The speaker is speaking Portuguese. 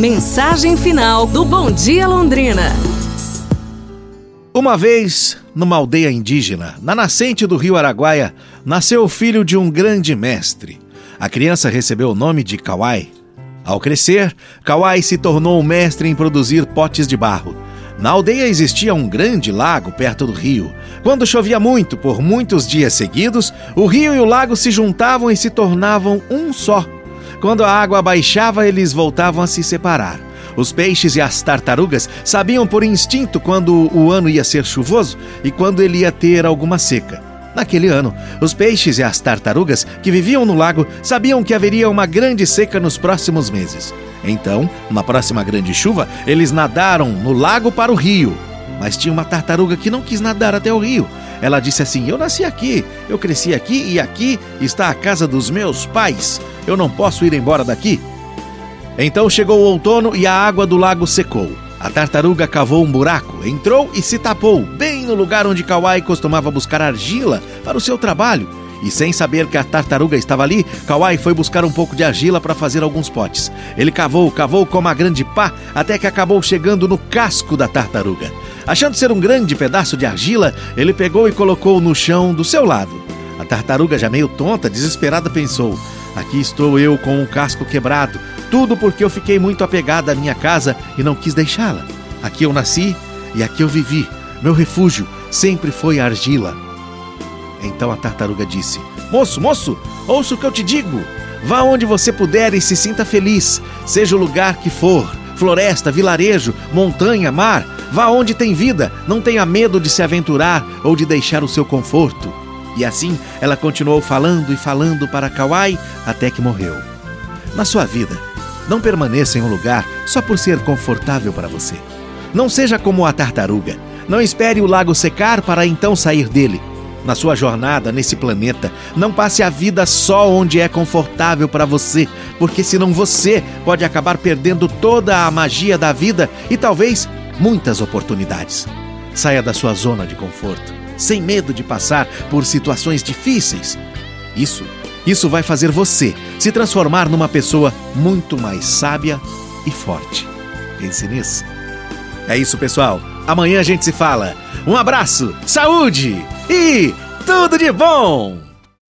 Mensagem final do Bom Dia Londrina. Uma vez, numa aldeia indígena, na nascente do rio Araguaia, nasceu o filho de um grande mestre. A criança recebeu o nome de Kawai. Ao crescer, Kawai se tornou mestre em produzir potes de barro. Na aldeia existia um grande lago perto do rio. Quando chovia muito, por muitos dias seguidos, o rio e o lago se juntavam e se tornavam um só. Quando a água baixava, eles voltavam a se separar. Os peixes e as tartarugas sabiam por instinto quando o ano ia ser chuvoso e quando ele ia ter alguma seca. Naquele ano, os peixes e as tartarugas que viviam no lago sabiam que haveria uma grande seca nos próximos meses. Então, na próxima grande chuva, eles nadaram no lago para o rio. Mas tinha uma tartaruga que não quis nadar até o rio. Ela disse assim: Eu nasci aqui, eu cresci aqui e aqui está a casa dos meus pais. Eu não posso ir embora daqui. Então chegou o outono e a água do lago secou. A tartaruga cavou um buraco, entrou e se tapou, bem no lugar onde Kawai costumava buscar argila para o seu trabalho. E sem saber que a tartaruga estava ali, Kawai foi buscar um pouco de argila para fazer alguns potes. Ele cavou, cavou com uma grande pá, até que acabou chegando no casco da tartaruga. Achando ser um grande pedaço de argila, ele pegou e colocou no chão do seu lado. A tartaruga, já meio tonta, desesperada, pensou: Aqui estou eu com um casco quebrado, tudo porque eu fiquei muito apegada à minha casa e não quis deixá-la. Aqui eu nasci e aqui eu vivi. Meu refúgio sempre foi a argila. Então a tartaruga disse: Moço, moço, ouça o que eu te digo. Vá onde você puder e se sinta feliz, seja o lugar que for floresta, vilarejo, montanha, mar. Vá onde tem vida, não tenha medo de se aventurar ou de deixar o seu conforto. E assim ela continuou falando e falando para Kawai até que morreu. Na sua vida, não permaneça em um lugar só por ser confortável para você. Não seja como a tartaruga. Não espere o lago secar para então sair dele. Na sua jornada nesse planeta, não passe a vida só onde é confortável para você, porque senão você pode acabar perdendo toda a magia da vida e talvez muitas oportunidades. Saia da sua zona de conforto, sem medo de passar por situações difíceis. Isso, isso vai fazer você se transformar numa pessoa muito mais sábia e forte. Pense nisso. É isso, pessoal. Amanhã a gente se fala. Um abraço, saúde e tudo de bom!